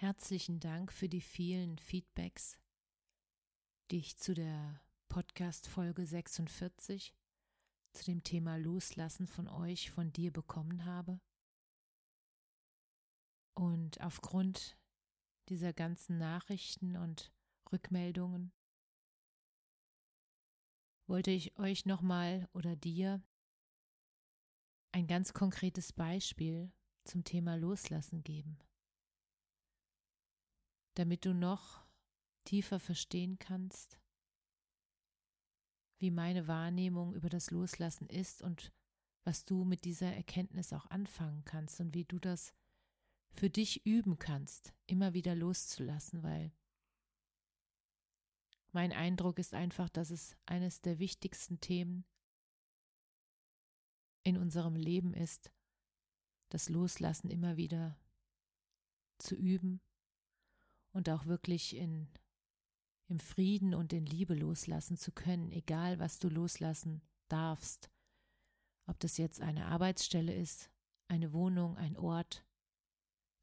Herzlichen Dank für die vielen Feedbacks, die ich zu der Podcast Folge 46 zu dem Thema Loslassen von euch, von dir bekommen habe. Und aufgrund dieser ganzen Nachrichten und Rückmeldungen wollte ich euch nochmal oder dir ein ganz konkretes Beispiel zum Thema Loslassen geben, damit du noch tiefer verstehen kannst, wie meine Wahrnehmung über das Loslassen ist und was du mit dieser Erkenntnis auch anfangen kannst und wie du das für dich üben kannst, immer wieder loszulassen, weil mein Eindruck ist einfach, dass es eines der wichtigsten Themen in unserem Leben ist, das Loslassen immer wieder zu üben und auch wirklich in im Frieden und in Liebe loslassen zu können, egal was du loslassen darfst. Ob das jetzt eine Arbeitsstelle ist, eine Wohnung, ein Ort,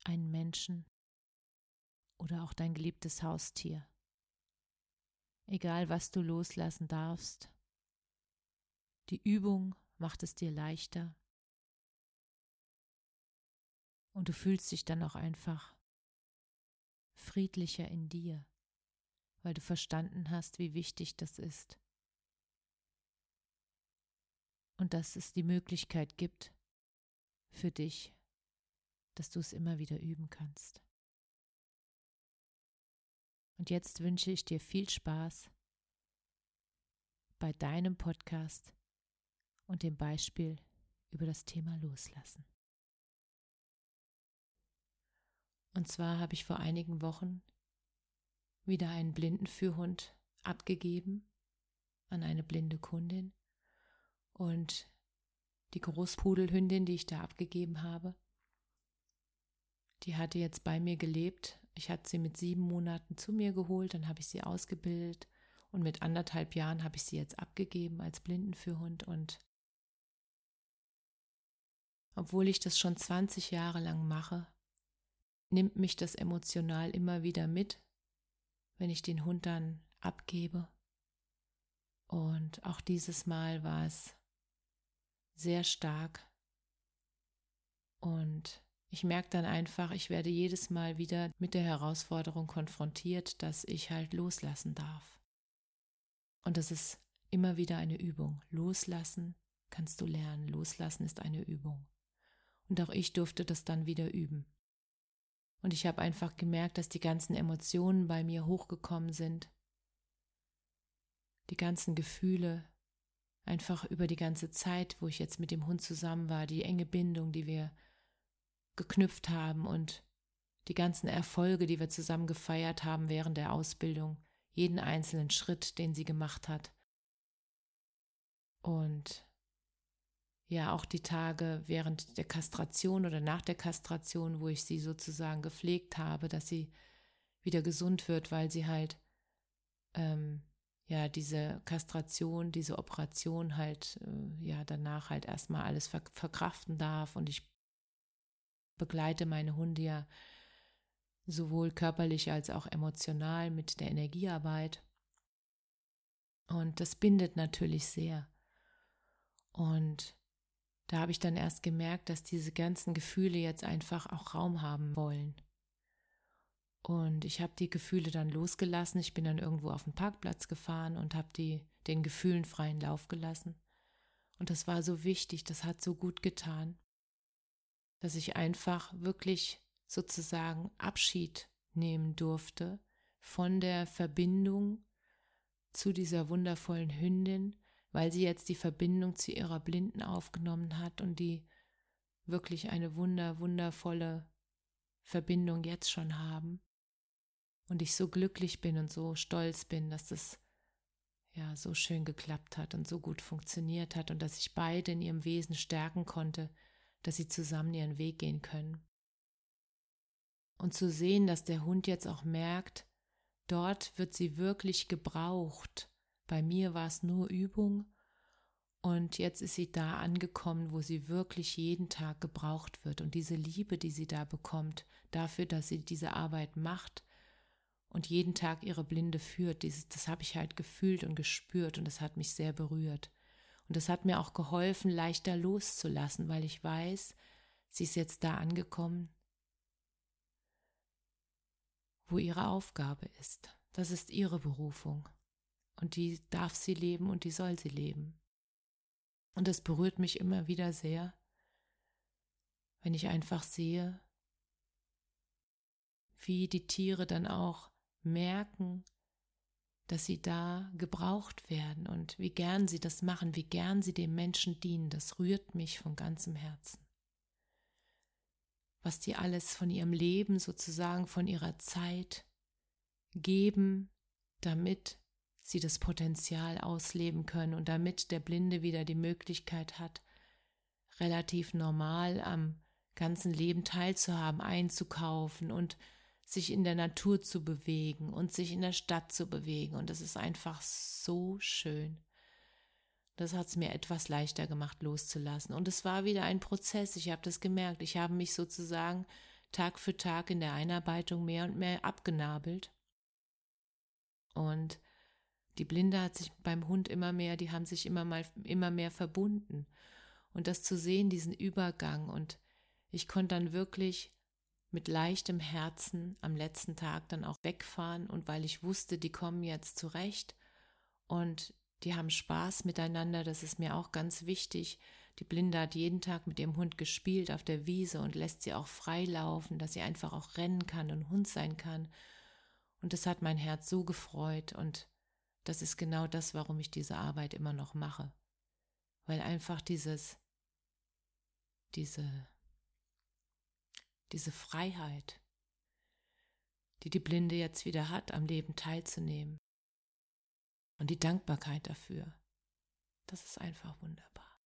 einen Menschen oder auch dein geliebtes Haustier. Egal was du loslassen darfst, die Übung macht es dir leichter und du fühlst dich dann auch einfach friedlicher in dir weil du verstanden hast, wie wichtig das ist. Und dass es die Möglichkeit gibt für dich, dass du es immer wieder üben kannst. Und jetzt wünsche ich dir viel Spaß bei deinem Podcast und dem Beispiel über das Thema Loslassen. Und zwar habe ich vor einigen Wochen wieder einen Blindenführhund abgegeben an eine blinde Kundin und die Großpudelhündin, die ich da abgegeben habe, die hatte jetzt bei mir gelebt. Ich hatte sie mit sieben Monaten zu mir geholt, dann habe ich sie ausgebildet und mit anderthalb Jahren habe ich sie jetzt abgegeben als Blindenführhund und obwohl ich das schon 20 Jahre lang mache, nimmt mich das emotional immer wieder mit wenn ich den Hund dann abgebe. Und auch dieses Mal war es sehr stark. Und ich merke dann einfach, ich werde jedes Mal wieder mit der Herausforderung konfrontiert, dass ich halt loslassen darf. Und das ist immer wieder eine Übung. Loslassen kannst du lernen. Loslassen ist eine Übung. Und auch ich durfte das dann wieder üben. Und ich habe einfach gemerkt, dass die ganzen Emotionen bei mir hochgekommen sind. Die ganzen Gefühle, einfach über die ganze Zeit, wo ich jetzt mit dem Hund zusammen war, die enge Bindung, die wir geknüpft haben und die ganzen Erfolge, die wir zusammen gefeiert haben während der Ausbildung, jeden einzelnen Schritt, den sie gemacht hat. Und ja auch die Tage während der Kastration oder nach der Kastration, wo ich sie sozusagen gepflegt habe, dass sie wieder gesund wird, weil sie halt ähm, ja diese Kastration, diese Operation halt äh, ja danach halt erstmal alles ver verkraften darf. Und ich begleite meine Hunde ja sowohl körperlich als auch emotional mit der Energiearbeit. Und das bindet natürlich sehr. Und da habe ich dann erst gemerkt, dass diese ganzen Gefühle jetzt einfach auch Raum haben wollen. Und ich habe die Gefühle dann losgelassen. Ich bin dann irgendwo auf den Parkplatz gefahren und habe die den Gefühlen freien Lauf gelassen. Und das war so wichtig, das hat so gut getan, dass ich einfach wirklich sozusagen Abschied nehmen durfte von der Verbindung zu dieser wundervollen Hündin, weil sie jetzt die Verbindung zu ihrer Blinden aufgenommen hat und die wirklich eine wunder, wundervolle Verbindung jetzt schon haben. Und ich so glücklich bin und so stolz bin, dass das ja so schön geklappt hat und so gut funktioniert hat und dass ich beide in ihrem Wesen stärken konnte, dass sie zusammen ihren Weg gehen können. Und zu sehen, dass der Hund jetzt auch merkt, dort wird sie wirklich gebraucht. Bei mir war es nur Übung und jetzt ist sie da angekommen, wo sie wirklich jeden Tag gebraucht wird. Und diese Liebe, die sie da bekommt, dafür, dass sie diese Arbeit macht und jeden Tag ihre Blinde führt, dieses, das habe ich halt gefühlt und gespürt und das hat mich sehr berührt. Und das hat mir auch geholfen, leichter loszulassen, weil ich weiß, sie ist jetzt da angekommen, wo ihre Aufgabe ist. Das ist ihre Berufung. Und die darf sie leben und die soll sie leben. Und das berührt mich immer wieder sehr, wenn ich einfach sehe, wie die Tiere dann auch merken, dass sie da gebraucht werden und wie gern sie das machen, wie gern sie dem Menschen dienen, das rührt mich von ganzem Herzen. Was die alles von ihrem Leben sozusagen, von ihrer Zeit geben, damit sie das Potenzial ausleben können und damit der Blinde wieder die Möglichkeit hat, relativ normal am ganzen Leben teilzuhaben, einzukaufen und sich in der Natur zu bewegen und sich in der Stadt zu bewegen. Und das ist einfach so schön. Das hat es mir etwas leichter gemacht, loszulassen. Und es war wieder ein Prozess. Ich habe das gemerkt. Ich habe mich sozusagen Tag für Tag in der Einarbeitung mehr und mehr abgenabelt. Und die Blinde hat sich beim Hund immer mehr, die haben sich immer mal immer mehr verbunden. Und das zu sehen, diesen Übergang. Und ich konnte dann wirklich mit leichtem Herzen am letzten Tag dann auch wegfahren und weil ich wusste, die kommen jetzt zurecht und die haben Spaß miteinander, das ist mir auch ganz wichtig. Die Blinde hat jeden Tag mit ihrem Hund gespielt auf der Wiese und lässt sie auch frei laufen, dass sie einfach auch rennen kann und Hund sein kann. Und das hat mein Herz so gefreut und das ist genau das, warum ich diese Arbeit immer noch mache. Weil einfach dieses, diese diese Freiheit, die die Blinde jetzt wieder hat, am Leben teilzunehmen. Und die Dankbarkeit dafür, das ist einfach wunderbar.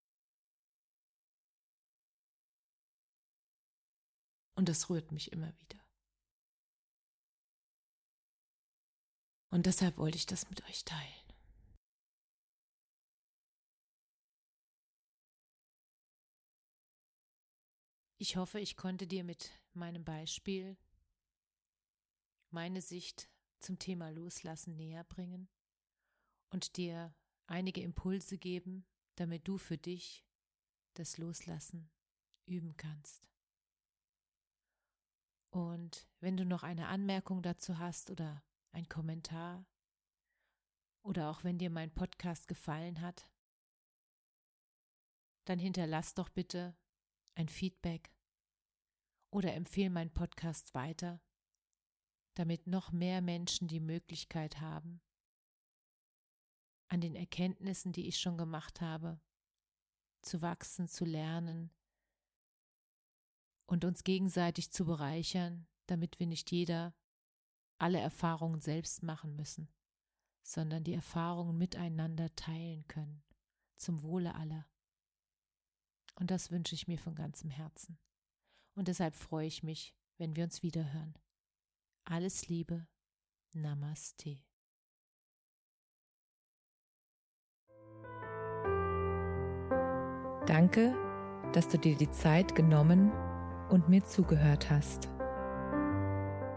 Und das rührt mich immer wieder. Und deshalb wollte ich das mit euch teilen. Ich hoffe, ich konnte dir mit meinem Beispiel meine Sicht zum Thema Loslassen näher bringen und dir einige Impulse geben, damit du für dich das Loslassen üben kannst. Und wenn du noch eine Anmerkung dazu hast oder ein Kommentar? Oder auch wenn dir mein Podcast gefallen hat, dann hinterlass doch bitte ein Feedback. Oder empfehle meinen Podcast weiter, damit noch mehr Menschen die Möglichkeit haben, an den Erkenntnissen, die ich schon gemacht habe, zu wachsen, zu lernen und uns gegenseitig zu bereichern, damit wir nicht jeder alle Erfahrungen selbst machen müssen, sondern die Erfahrungen miteinander teilen können, zum Wohle aller. Und das wünsche ich mir von ganzem Herzen. Und deshalb freue ich mich, wenn wir uns wiederhören. Alles Liebe. Namaste. Danke, dass du dir die Zeit genommen und mir zugehört hast.